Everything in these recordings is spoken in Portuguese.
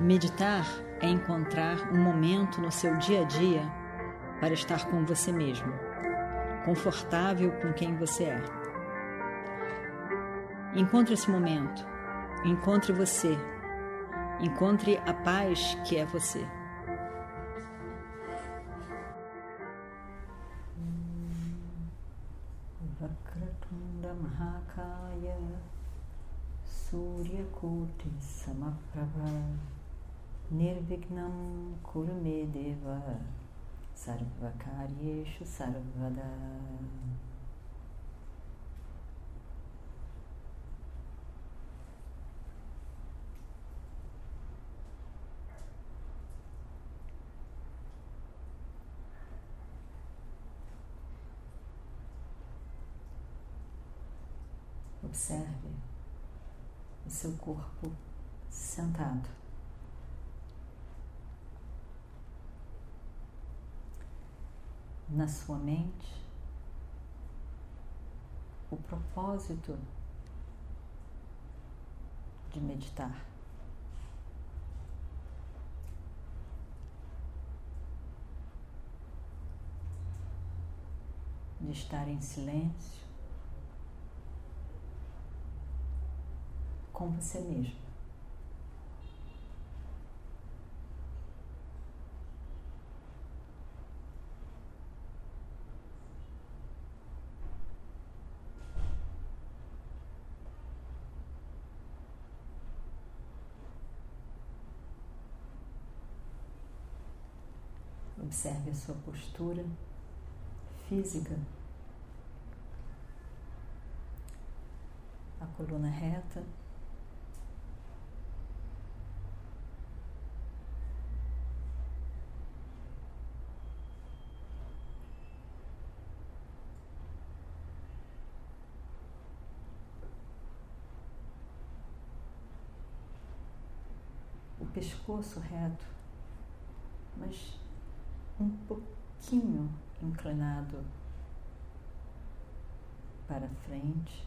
Meditar é encontrar um momento no seu dia a dia para estar com você mesmo, confortável com quem você é. Encontre esse momento, encontre você, encontre a paz que é você. Mahakaya Suryakuti Samaprabha Nirvignam Kurumedeva Sarvakaryeshu Sarvada Observe o seu corpo sentado. Na sua mente, o propósito de meditar. De estar em silêncio com você mesmo. Observe a sua postura física, a coluna reta. pescoço reto, mas um pouquinho inclinado para frente,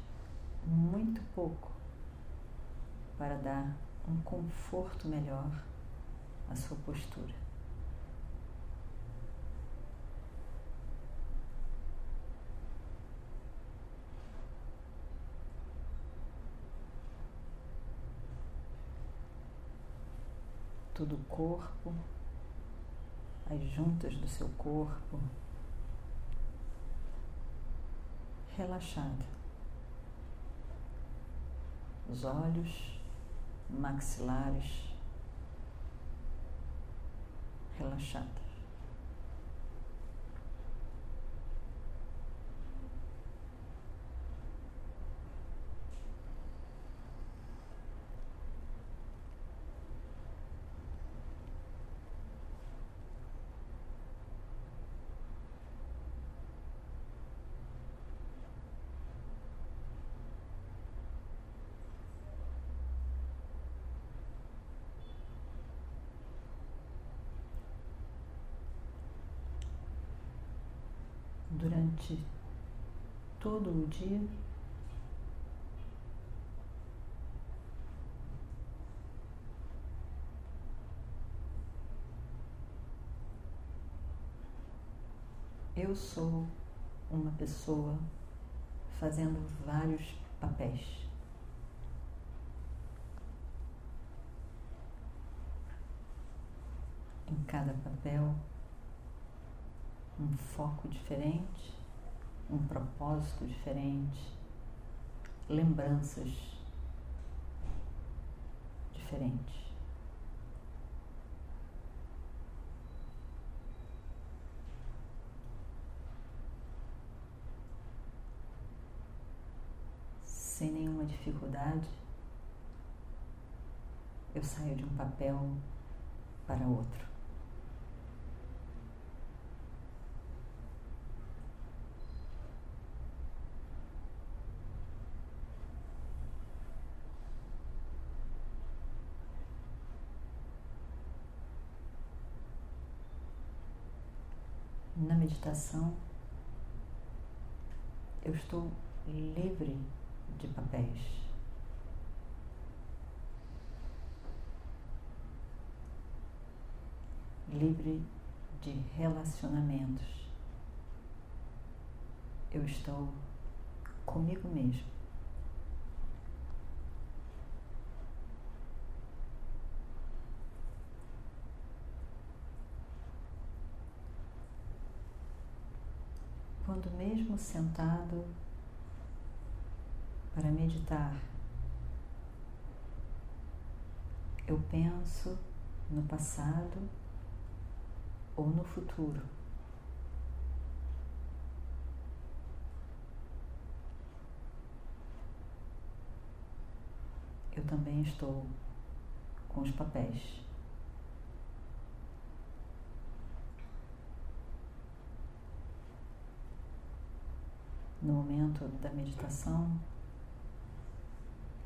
muito pouco, para dar um conforto melhor à sua postura. todo o corpo, as juntas do seu corpo, relaxada. Os olhos, maxilares, relaxados. Durante todo o dia. Eu sou uma pessoa fazendo vários papéis. Em cada papel um foco diferente, um propósito diferente, lembranças diferentes. Sem nenhuma dificuldade, eu saio de um papel para outro. Na meditação, eu estou livre de papéis. livre de relacionamentos. Eu estou comigo mesmo. Quando mesmo sentado para meditar, eu penso no passado ou no futuro. Eu também estou com os papéis. No momento da meditação,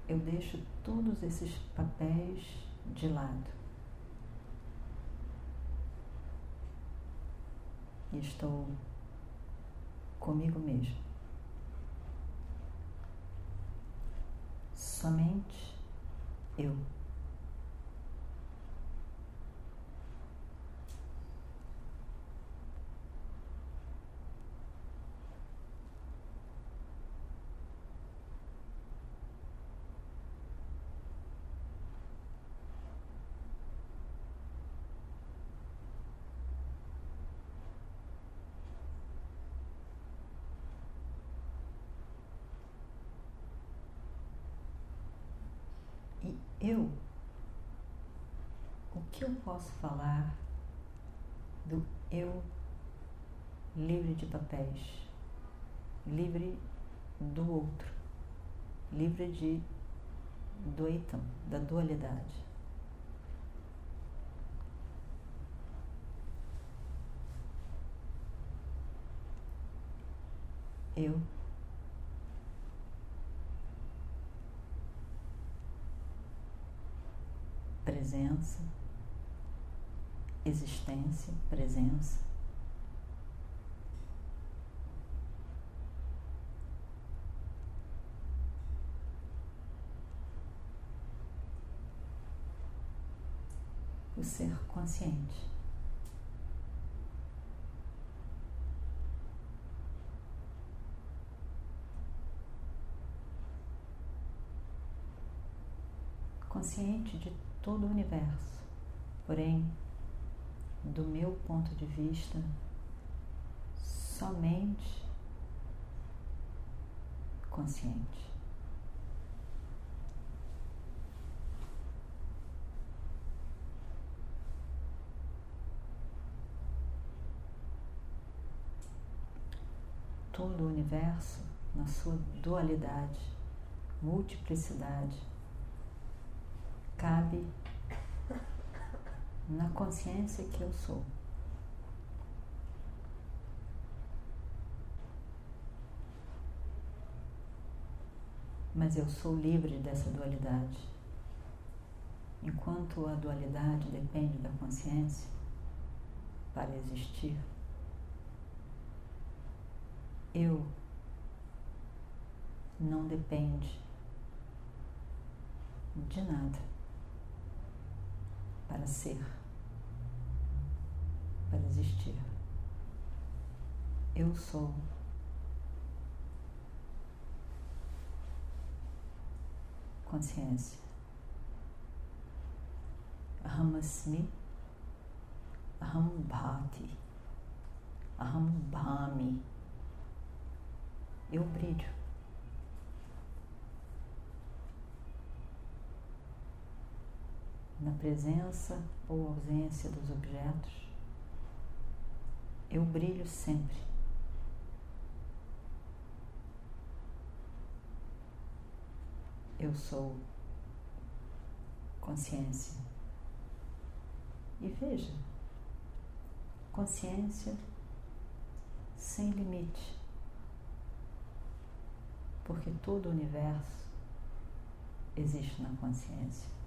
eu deixo todos esses papéis de lado. E estou comigo mesmo. Somente eu. Eu, o que eu posso falar do eu livre de papéis, livre do outro, livre de do da dualidade. Eu presença, existência, presença. O ser consciente. Consciente de todo o universo. Porém, do meu ponto de vista, somente consciente. Todo o universo na sua dualidade, multiplicidade, cabe na consciência que eu sou. Mas eu sou livre dessa dualidade. Enquanto a dualidade depende da consciência para existir, eu não depende de nada para ser, para existir. Eu sou. Consciência. Ahamasmi, Aham Bhati, Aham Bhami. Eu brilho. Na presença ou ausência dos objetos, eu brilho sempre. Eu sou consciência. E veja, consciência sem limite, porque todo o universo existe na consciência.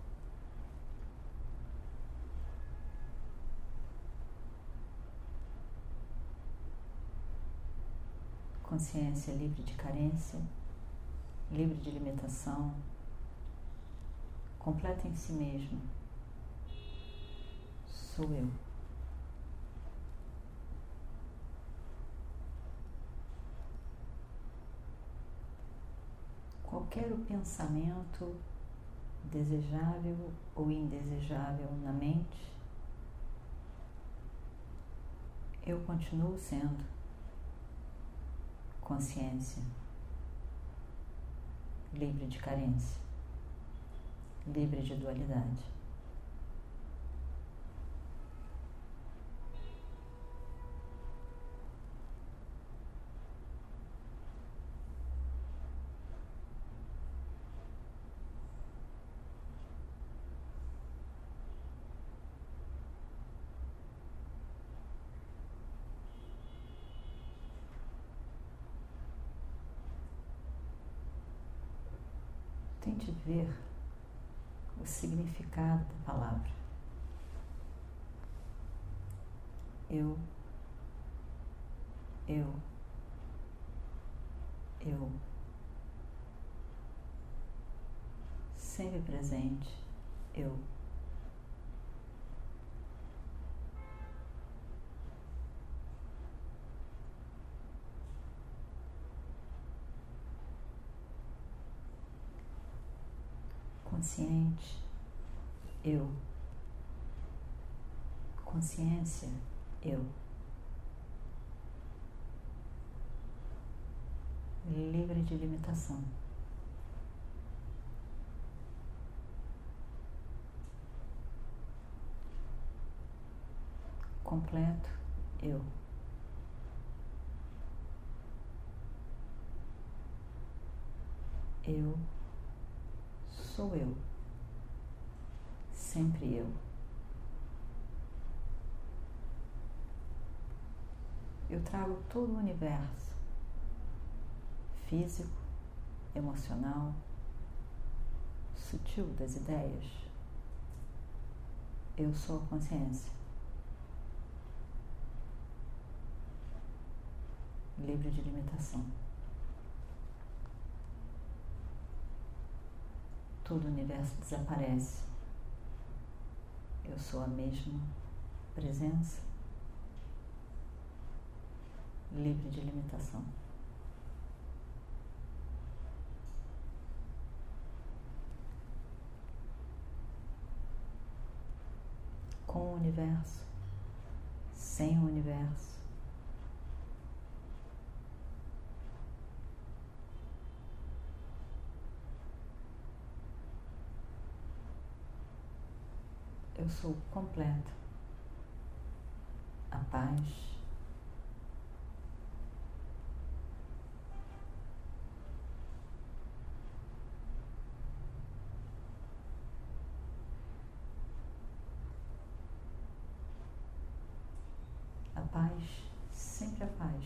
consciência livre de carência, livre de limitação, completa em si mesmo. Sou eu. Qualquer pensamento desejável ou indesejável na mente, eu continuo sendo consciência, livre de carência, livre de dualidade. Tente ver o significado da palavra. Eu, eu, eu, sempre presente, eu. Consciente, eu. Consciência, eu. Livre de limitação. Completo, eu. Eu sou eu. Sempre eu. Eu trago todo o universo físico, emocional, sutil das ideias. Eu sou a consciência. Livre de limitação. Todo o universo desaparece. Eu sou a mesma presença, livre de limitação. Com o universo, sem o universo, eu sou completa. A paz. A paz, sempre a paz,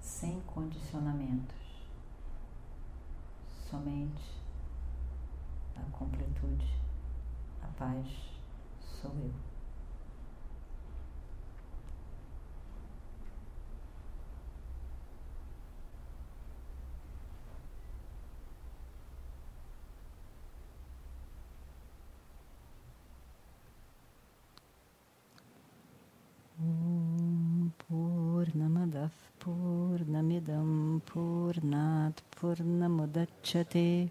sem condicionamentos, somente a completude a paz sou eu. Purnamadav Purnamidam Purnat Purnamudachyate